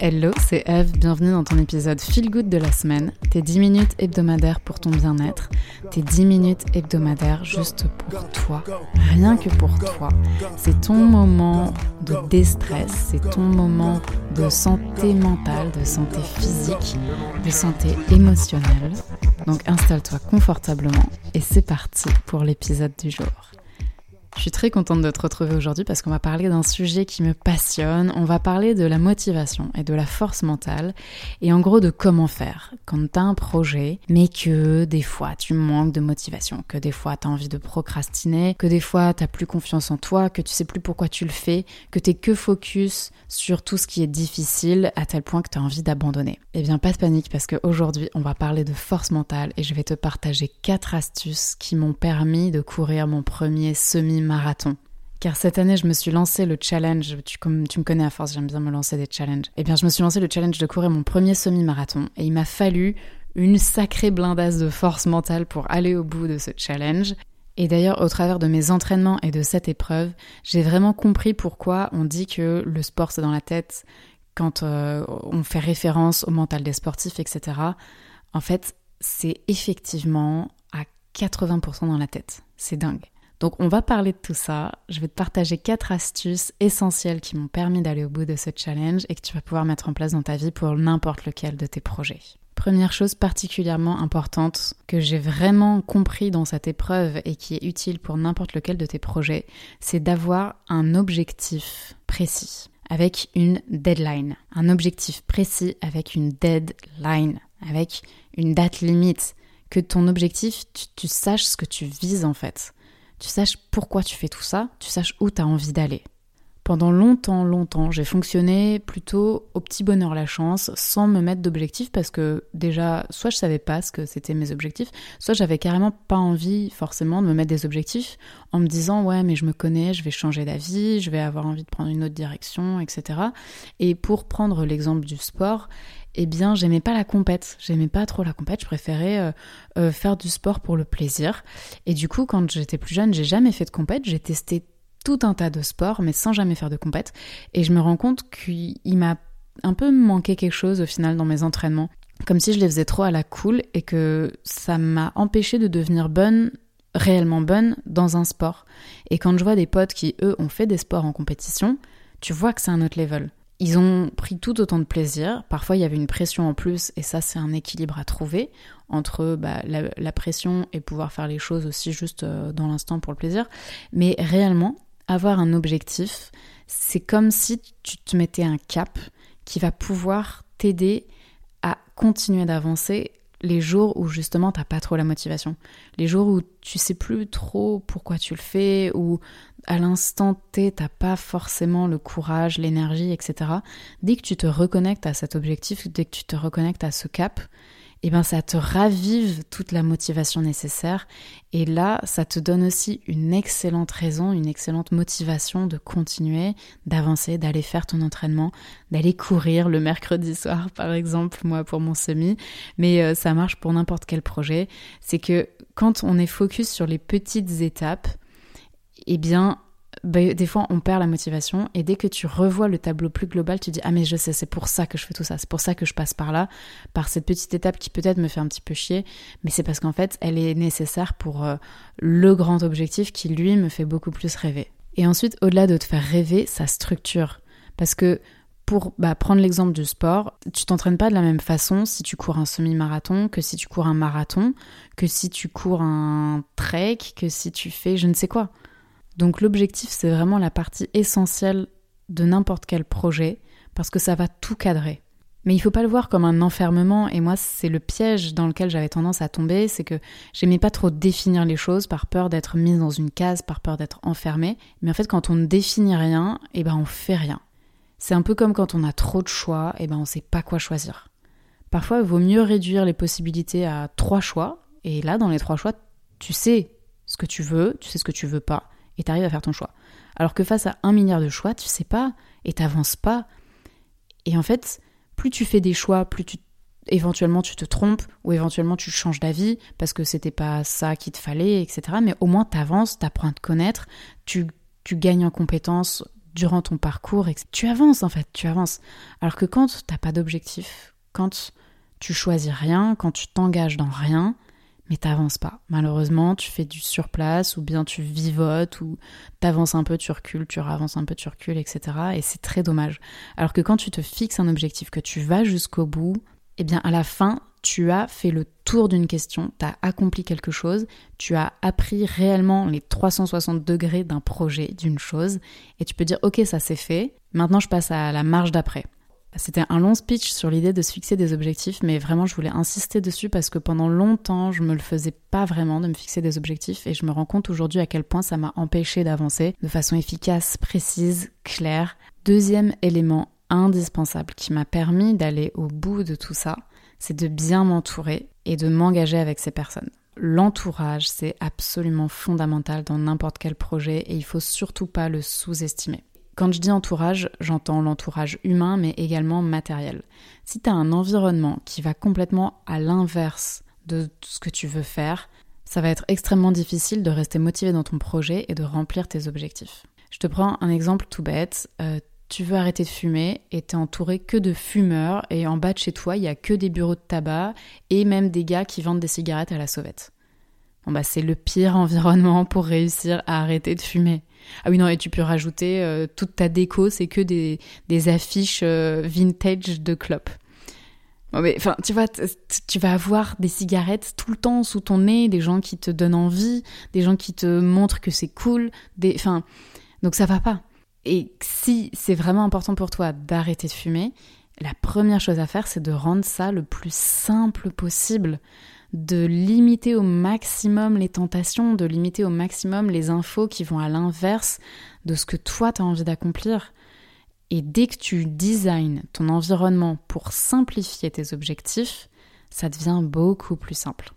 Hello, c'est Eve, bienvenue dans ton épisode Feel Good de la semaine, tes 10 minutes hebdomadaires pour ton bien-être, tes 10 minutes hebdomadaires juste pour toi, rien que pour toi. C'est ton moment de déstress, c'est ton moment de santé mentale, de santé physique, de santé émotionnelle. Donc installe-toi confortablement et c'est parti pour l'épisode du jour. Je suis très contente de te retrouver aujourd'hui parce qu'on va parler d'un sujet qui me passionne. On va parler de la motivation et de la force mentale et en gros de comment faire quand tu as un projet mais que des fois tu manques de motivation, que des fois tu as envie de procrastiner, que des fois tu plus confiance en toi, que tu sais plus pourquoi tu le fais, que tu que focus sur tout ce qui est difficile à tel point que tu as envie d'abandonner. Eh bien pas de panique parce qu'aujourd'hui on va parler de force mentale et je vais te partager quatre astuces qui m'ont permis de courir mon premier semi marathon. Car cette année, je me suis lancé le challenge, tu, comme tu me connais à force, j'aime bien me lancer des challenges. Eh bien, je me suis lancé le challenge de courir mon premier semi-marathon et il m'a fallu une sacrée blindasse de force mentale pour aller au bout de ce challenge. Et d'ailleurs, au travers de mes entraînements et de cette épreuve, j'ai vraiment compris pourquoi on dit que le sport c'est dans la tête quand euh, on fait référence au mental des sportifs, etc. En fait, c'est effectivement à 80% dans la tête. C'est dingue. Donc on va parler de tout ça. Je vais te partager quatre astuces essentielles qui m'ont permis d'aller au bout de ce challenge et que tu vas pouvoir mettre en place dans ta vie pour n'importe lequel de tes projets. Première chose particulièrement importante que j'ai vraiment compris dans cette épreuve et qui est utile pour n'importe lequel de tes projets, c'est d'avoir un objectif précis avec une deadline. Un objectif précis avec une deadline, avec une date limite. Que ton objectif, tu, saches ce que tu vises en fait tu saches pourquoi tu fais tout ça, tu saches où tu as envie d'aller. Pendant longtemps, longtemps, j'ai fonctionné plutôt au petit bonheur la chance, sans me mettre d'objectifs parce que déjà, soit je savais pas ce que c'était mes objectifs, soit j'avais carrément pas envie forcément de me mettre des objectifs en me disant ouais mais je me connais, je vais changer d'avis, je vais avoir envie de prendre une autre direction, etc. Et pour prendre l'exemple du sport, eh bien, j'aimais pas la compète. J'aimais pas trop la compète. Je préférais euh, euh, faire du sport pour le plaisir. Et du coup, quand j'étais plus jeune, j'ai jamais fait de compète. J'ai testé tout un tas de sports, mais sans jamais faire de compète. Et je me rends compte qu'il m'a un peu manqué quelque chose au final dans mes entraînements. Comme si je les faisais trop à la cool et que ça m'a empêché de devenir bonne réellement bonne dans un sport. Et quand je vois des potes qui, eux, ont fait des sports en compétition, tu vois que c'est un autre level. Ils ont pris tout autant de plaisir. Parfois, il y avait une pression en plus, et ça, c'est un équilibre à trouver entre bah, la, pression et pouvoir faire les choses aussi juste euh, dans l'instant pour le plaisir. Mais réellement, avoir un objectif, c'est comme si tu te mettais un cap qui va pouvoir t'aider à continuer d'avancer les jours où justement t'as pas trop la motivation, les jours où tu sais plus trop pourquoi tu le fais, ou à l'instant T t'as pas forcément le courage, l'énergie, etc. Dès que tu te reconnectes à cet objectif, dès que tu te reconnectes à ce cap, eh ben ça te ravive toute la motivation nécessaire. Et là ça te donne aussi une excellente raison, une excellente motivation de continuer, d'avancer, d'aller faire ton entraînement, d'aller courir le mercredi soir par exemple moi pour mon semi, mais euh, ça marche pour n'importe quel projet, c'est que quand on est focus sur les petites étapes, eh bien bah, des fois on perd la motivation et dès que tu revois le tableau plus global, tu dis ah mais je sais, c'est pour ça que je fais tout ça, c'est pour ça que je passe par là, par cette petite étape qui peut-être me fait un petit peu chier, mais c'est parce qu'en fait elle est nécessaire pour euh, le grand objectif qui lui me fait beaucoup plus rêver. Et ensuite, au-delà de te faire rêver, ça structure. Parce que pour bah, prendre l'exemple du sport, tu t'entraînes pas de la même façon si tu cours un semi-marathon que si tu cours un marathon, que si tu cours un trek, que si tu fais je ne sais quoi. Donc l'objectif, c'est vraiment la partie essentielle de n'importe quel projet, parce que ça va tout cadrer. Mais il faut pas le voir comme un enfermement, et moi c'est le piège dans lequel j'avais tendance à tomber, c'est que j'aimais pas trop définir les choses par peur d'être mise dans une case, par peur d'être enfermée. Mais en fait quand on ne définit rien, et eh ben on fait rien. C'est un peu comme quand on a trop de choix, et eh ben on sait pas quoi choisir. Parfois il vaut mieux réduire les possibilités à trois choix, et là dans les trois choix, tu sais ce que tu veux, tu sais ce que tu veux pas, et tu arrives à faire ton choix. Alors que face à un milliard de choix, tu sais pas et t'avances pas. Et en fait, plus tu fais des choix, plus tu éventuellement tu te trompes ou éventuellement tu changes d'avis parce que c'était pas ça qu'il te fallait, etc. Mais au moins t'avances, t'apprends à te connaître, tu, tu gagnes en compétences durant ton parcours, et tu avances en fait, tu avances. Alors que quand t'as pas d'objectif, quand tu choisis rien, quand tu t'engages dans rien, mais t'avances pas. Malheureusement, tu fais du surplace ou bien tu vivotes ou t'avances un peu, tu recules, tu avances un peu, tu recules, etc. Et c'est très dommage. Alors que quand tu te fixes un objectif, que tu vas jusqu'au bout, eh bien à la fin, tu as fait le tour d'une question, tu as accompli quelque chose, tu as appris réellement les 360 degrés d'un projet, d'une chose, et tu peux dire ok ça c'est fait, maintenant je passe à la marge d'après. C'était un long speech sur l'idée de se fixer des objectifs, mais vraiment je voulais insister dessus parce que pendant longtemps je me le faisais pas vraiment de me fixer des objectifs et je me rends compte aujourd'hui à quel point ça m'a empêché d'avancer de façon efficace, précise, claire. Deuxième élément indispensable qui m'a permis d'aller au bout de tout ça, c'est de bien m'entourer et de m'engager avec ces personnes. L'entourage, c'est absolument fondamental dans n'importe quel projet et il faut surtout pas le sous-estimer. Quand je dis entourage, j'entends l'entourage humain mais également matériel. Si tu un environnement qui va complètement à l'inverse de ce que tu veux faire, ça va être extrêmement difficile de rester motivé dans ton projet et de remplir tes objectifs. Je te prends un exemple tout bête. Euh, tu veux arrêter de fumer et t'es entouré que de fumeurs et en bas de chez toi, il y a que des bureaux de tabac et même des gars qui vendent des cigarettes à la sauvette. Bah c'est le pire environnement pour réussir à arrêter de fumer. Ah oui non et tu peux rajouter euh, toute ta déco, c'est que des, affiches euh, vintage de clopes. Enfin tu vois tu vas avoir des cigarettes tout le temps sous ton nez, des gens qui te donnent envie, des gens qui te montrent que c'est cool, des enfin donc ça va pas. Et si c'est vraiment important pour toi d'arrêter de fumer, la première chose à faire, c'est de rendre ça le plus simple possible, de limiter au maximum les tentations, de limiter au maximum les infos qui vont à l'inverse de ce que toi tu as envie d'accomplir. Et dès que tu designes ton environnement pour simplifier tes objectifs, ça devient beaucoup plus simple.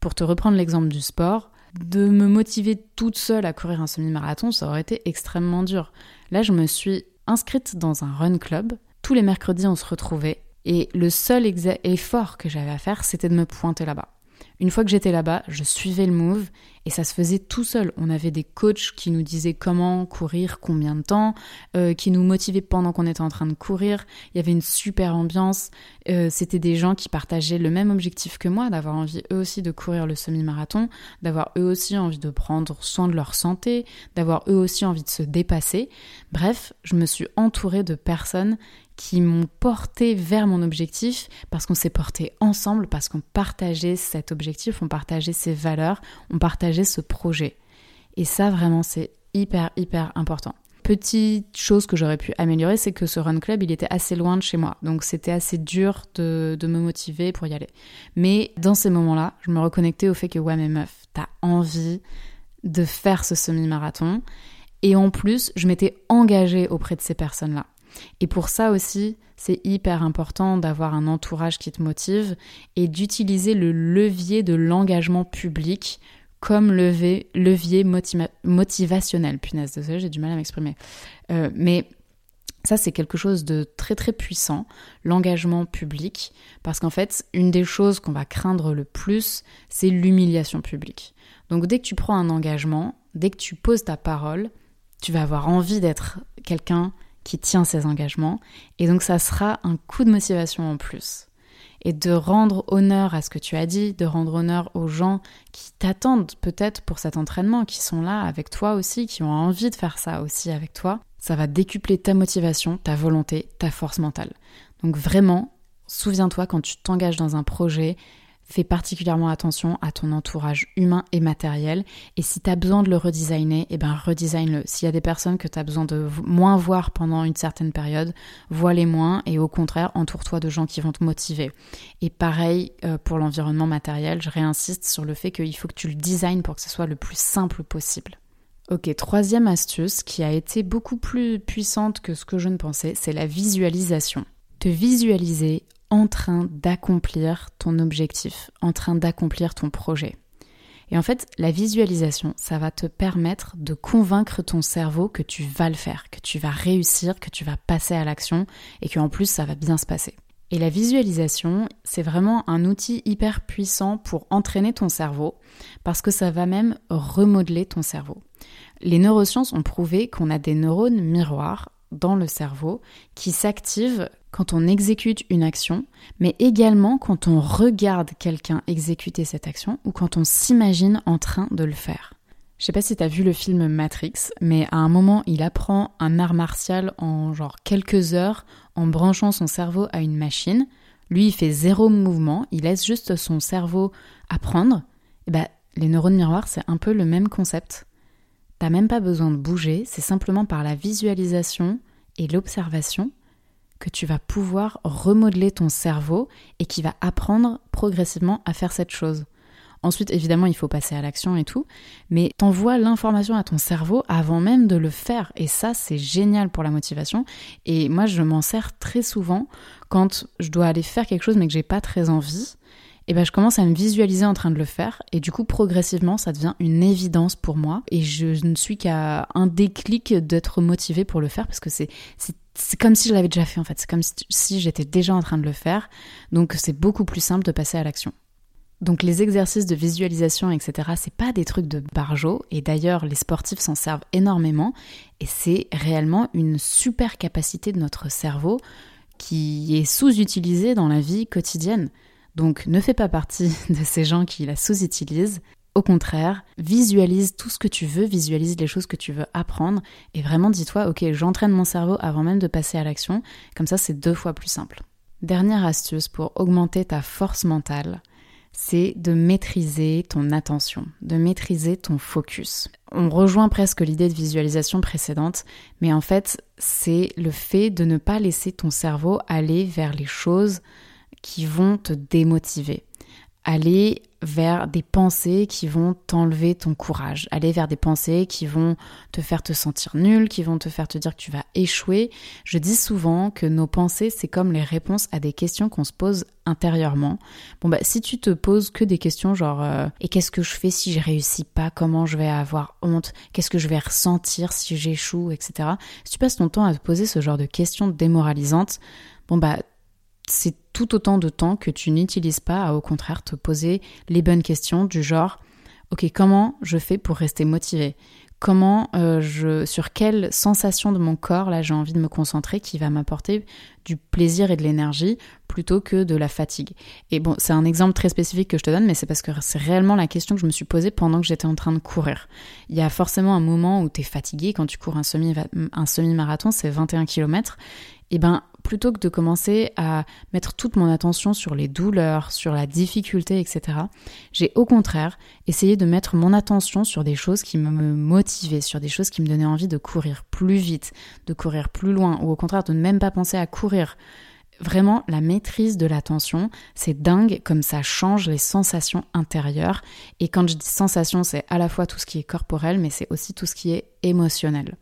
Pour te reprendre l'exemple du sport, de me motiver toute seule à courir un semi-marathon, ça aurait été extrêmement dur. Là, je me suis inscrite dans un run club. Tous les mercredis, on se retrouvait. Et le seul effort que j'avais à faire, c'était de me pointer là-bas. Une fois que j'étais là-bas, je suivais le move et ça se faisait tout seul. On avait des coachs qui nous disaient comment courir, combien de temps, euh, qui nous motivaient pendant qu'on était en train de courir. Il y avait une super ambiance. Euh, c'était des gens qui partageaient le même objectif que moi, d'avoir envie eux aussi de courir le semi-marathon, d'avoir eux aussi envie de prendre soin de leur santé, d'avoir eux aussi envie de se dépasser. Bref, je me suis entourée de personnes qui m'ont porté vers mon objectif parce qu'on s'est porté ensemble, parce qu'on partageait cet objectif, on partageait ces valeurs, on partageait ce projet. Et ça, vraiment, c'est hyper, hyper important. Petite chose que j'aurais pu améliorer, c'est que ce run club, il était assez loin de chez moi. Donc c'était assez dur de, de, me motiver pour y aller. Mais dans ces moments-là, je me reconnectais au fait que, ouais, mais meuf, t'as envie de faire ce semi-marathon. Et en plus, je m'étais engagée auprès de ces personnes-là. Et pour ça aussi, c'est hyper important d'avoir un entourage qui te motive et d'utiliser le levier de l'engagement public comme levier, motivationnel. Punaise, désolé, j'ai du mal à m'exprimer. Euh, mais ça, c'est quelque chose de très très puissant, l'engagement public, parce qu'en fait, une des choses qu'on va craindre le plus, c'est l'humiliation publique. Donc dès que tu prends un engagement, dès que tu poses ta parole, tu vas avoir envie d'être quelqu'un qui tient ses engagements. Et donc ça sera un coup de motivation en plus. Et de rendre honneur à ce que tu as dit, de rendre honneur aux gens qui t'attendent peut-être pour cet entraînement, qui sont là avec toi aussi, qui ont envie de faire ça aussi avec toi, ça va décupler ta motivation, ta volonté, ta force mentale. Donc vraiment, souviens-toi quand tu t'engages dans un projet, Fais particulièrement attention à ton entourage humain et matériel. Et si tu as besoin de le redesigner, eh ben redesign-le. S'il y a des personnes que tu as besoin de moins voir pendant une certaine période, vois-les moins et au contraire, entoure-toi de gens qui vont te motiver. Et pareil euh, pour l'environnement matériel, je réinsiste sur le fait qu'il faut que tu le designes pour que ce soit le plus simple possible. Ok, troisième astuce qui a été beaucoup plus puissante que ce que je ne pensais, c'est la visualisation. Te visualiser en train d'accomplir ton objectif, en train d'accomplir ton projet. Et en fait, la visualisation, ça va te permettre de convaincre ton cerveau que tu vas le faire, que tu vas réussir, que tu vas passer à l'action et qu'en plus ça va bien se passer. Et la visualisation, c'est vraiment un outil hyper puissant pour entraîner ton cerveau parce que ça va même remodeler ton cerveau. Les neurosciences ont prouvé qu'on a des neurones miroirs dans le cerveau qui s'activent quand on exécute une action, mais également quand on regarde quelqu'un exécuter cette action ou quand on s'imagine en train de le faire. Je sais pas si t'as vu le film Matrix, mais à un moment, il apprend un art martial en genre quelques heures en branchant son cerveau à une machine. Lui, il fait zéro mouvement, il laisse juste son cerveau apprendre. Et ben, les neurones miroirs, c'est un peu le même concept. T'as même pas besoin de bouger, c'est simplement par la visualisation et l'observation que tu vas pouvoir remodeler ton cerveau et qui va apprendre progressivement à faire cette chose. Ensuite, évidemment, il faut passer à l'action et tout, mais t'envoies l'information à ton cerveau avant même de le faire. Et ça, c'est génial pour la motivation. Et moi, je m'en sers très souvent quand je dois aller faire quelque chose mais que j'ai pas très envie et ben je commence à me visualiser en train de le faire et du coup progressivement ça devient une évidence pour moi et je ne suis qu'à un déclic d'être motivée pour le faire parce que c'est c'est comme si je l'avais déjà fait en fait, c'est comme si j'étais déjà en train de le faire, donc c'est beaucoup plus simple de passer à l'action. Donc les exercices de visualisation, etc., c'est pas des trucs de barjo, et d'ailleurs les sportifs s'en servent énormément, et c'est réellement une super capacité de notre cerveau qui est sous-utilisée dans la vie quotidienne. Donc ne fais pas partie de ces gens qui la sous-utilisent. Au contraire, visualise tout ce que tu veux, visualise les choses que tu veux apprendre et vraiment dis-toi, ok, j'entraîne mon cerveau avant même de passer à l'action, comme ça c'est deux fois plus simple. Dernière astuce pour augmenter ta force mentale, c'est de maîtriser ton attention, de maîtriser ton focus. On rejoint presque l'idée de visualisation précédente, mais en fait c'est le fait de ne pas laisser ton cerveau aller vers les choses qui vont te démotiver. Aller vers des pensées qui vont t'enlever ton courage, aller vers des pensées qui vont te faire te sentir nul, qui vont te faire te dire que tu vas échouer. Je dis souvent que nos pensées, c'est comme les réponses à des questions qu'on se pose intérieurement. Bon bah si tu te poses que des questions genre euh, et qu'est-ce que je fais si je réussis pas, comment je vais avoir honte, qu'est-ce que je vais ressentir si j'échoue, etc. Si tu passes ton temps à te poser ce genre de questions démoralisantes, bon bah c'est tout autant de temps que tu n'utilises pas à au contraire te poser les bonnes questions du genre ok comment je fais pour rester motivé comment euh, je sur quelle sensation de mon corps là j'ai envie de me concentrer qui va m'apporter du plaisir et de l'énergie plutôt que de la fatigue? Et bon c'est un exemple très spécifique que je te donne mais c'est parce que c'est réellement la question que je me suis posée pendant que j'étais en train de courir. Il y a forcément un moment où tu es fatigué quand tu cours un semi un semi marathon c'est 21 km et ben plutôt que de commencer à mettre toute mon attention sur les douleurs, sur la difficulté, etc., j'ai au contraire essayé de mettre mon attention sur des choses qui me motivaient, sur des choses qui me donnaient envie de courir plus vite, de courir plus loin, ou au contraire de ne même pas penser à courir. Vraiment, la maîtrise de l'attention, c'est dingue comme ça change les sensations intérieures. Et quand je dis sensations, c'est à la fois tout ce qui est corporel, mais c'est aussi tout ce qui est émotionnel.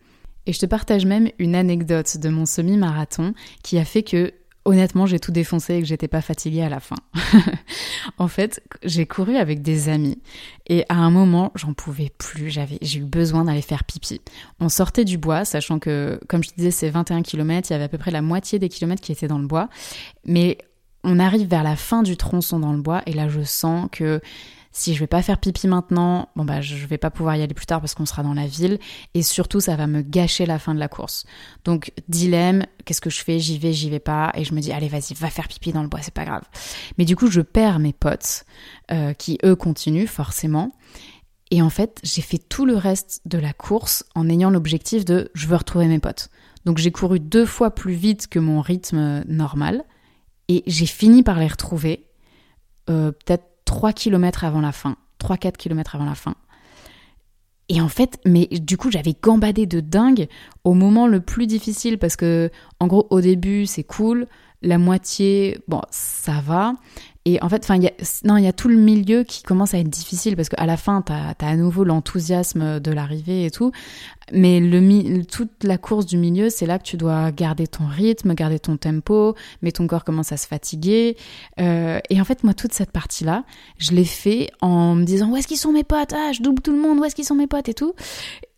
Et je te partage même une anecdote de mon semi-marathon qui a fait que honnêtement, j'ai tout défoncé et que j'étais pas fatiguée à la fin. en fait, j'ai couru avec des amis et à un moment, j'en pouvais plus, j'ai eu besoin d'aller faire pipi. On sortait du bois, sachant que comme je te disais, c'est 21 km, il y avait à peu près la moitié des kilomètres qui étaient dans le bois, mais on arrive vers la fin du tronçon dans le bois et là je sens que si je vais pas faire pipi maintenant, bon bah je vais pas pouvoir y aller plus tard parce qu'on sera dans la ville et surtout ça va me gâcher la fin de la course. Donc dilemme, qu'est-ce que je fais? J'y vais, j'y vais pas et je me dis allez vas-y va faire pipi dans le bois, c'est pas grave. Mais du coup je perds mes potes euh, qui eux continuent forcément. Et en fait, j'ai fait tout le reste de la course en ayant l'objectif de je veux retrouver mes potes. Donc j'ai couru deux fois plus vite que mon rythme normal et j'ai fini par les retrouver. Euh, peut-être 3 km avant la fin, 3-4 km avant la fin. Et en fait, mais du coup, j'avais gambadé de dingue au moment le plus difficile parce que, en gros, au début, c'est cool. La moitié, bon, ça va. Et en fait, enfin, non, il y a tout le milieu qui commence à être difficile parce qu'à la fin, t'as as à nouveau l'enthousiasme de l'arrivée et tout. Mais toute la course du milieu, c'est là que tu dois garder ton rythme, garder ton tempo, mais ton corps commence à se fatiguer. Euh, et en fait, moi, toute cette partie-là, je l'ai fait en me disant où est-ce qu'ils sont mes potes? Ah, je double tout le monde. Où est-ce qu'ils sont mes potes? Et tout.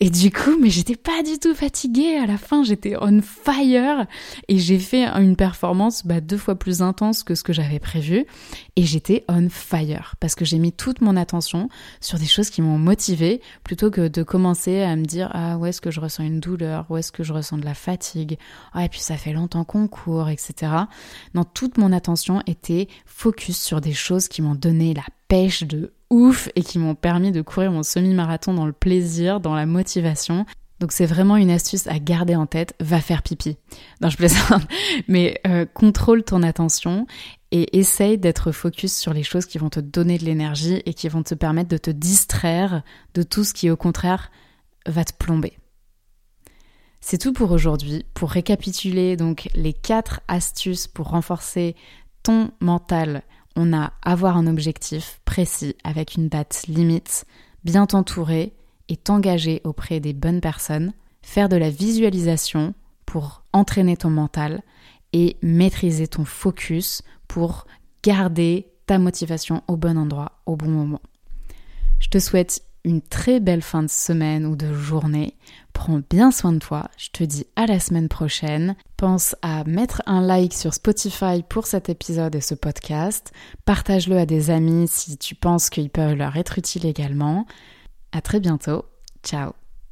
Et du coup, mais j'étais pas du tout fatiguée. À la fin, j'étais on fire et j'ai fait une performance bah, deux fois plus intense que ce que j'avais prévu. Et j'étais on fire parce que j'ai mis toute mon attention sur des choses qui m'ont motivée plutôt que de commencer à me dire ah où est-ce que je ressens une douleur, où est-ce que je ressens de la fatigue, ah et puis ça fait longtemps qu'on court, etc. Non, toute mon attention était focus sur des choses qui m'ont donné la pêche de ouf et qui m'ont permis de courir mon semi-marathon dans le plaisir, dans la motivation. Donc c'est vraiment une astuce à garder en tête, va faire pipi. Non, je plaisante, mais euh, contrôle ton attention et essaye d'être focus sur les choses qui vont te donner de l'énergie et qui vont te permettre de te distraire de tout ce qui au contraire va te plomber. C'est tout pour aujourd'hui. Pour récapituler donc les quatre astuces pour renforcer ton mental on a avoir un objectif précis avec une date limite, bien t'entourer et t'engager auprès des bonnes personnes, faire de la visualisation pour entraîner ton mental et maîtriser ton focus pour garder ta motivation au bon endroit, au bon moment. Je te souhaite une très belle fin de semaine ou de journée. Prends bien soin de toi. Je te dis à la semaine prochaine. Pense à mettre un like sur Spotify pour cet épisode et ce podcast. Partage-le à des amis si tu penses qu'il peut leur être utile également. À très bientôt. Ciao.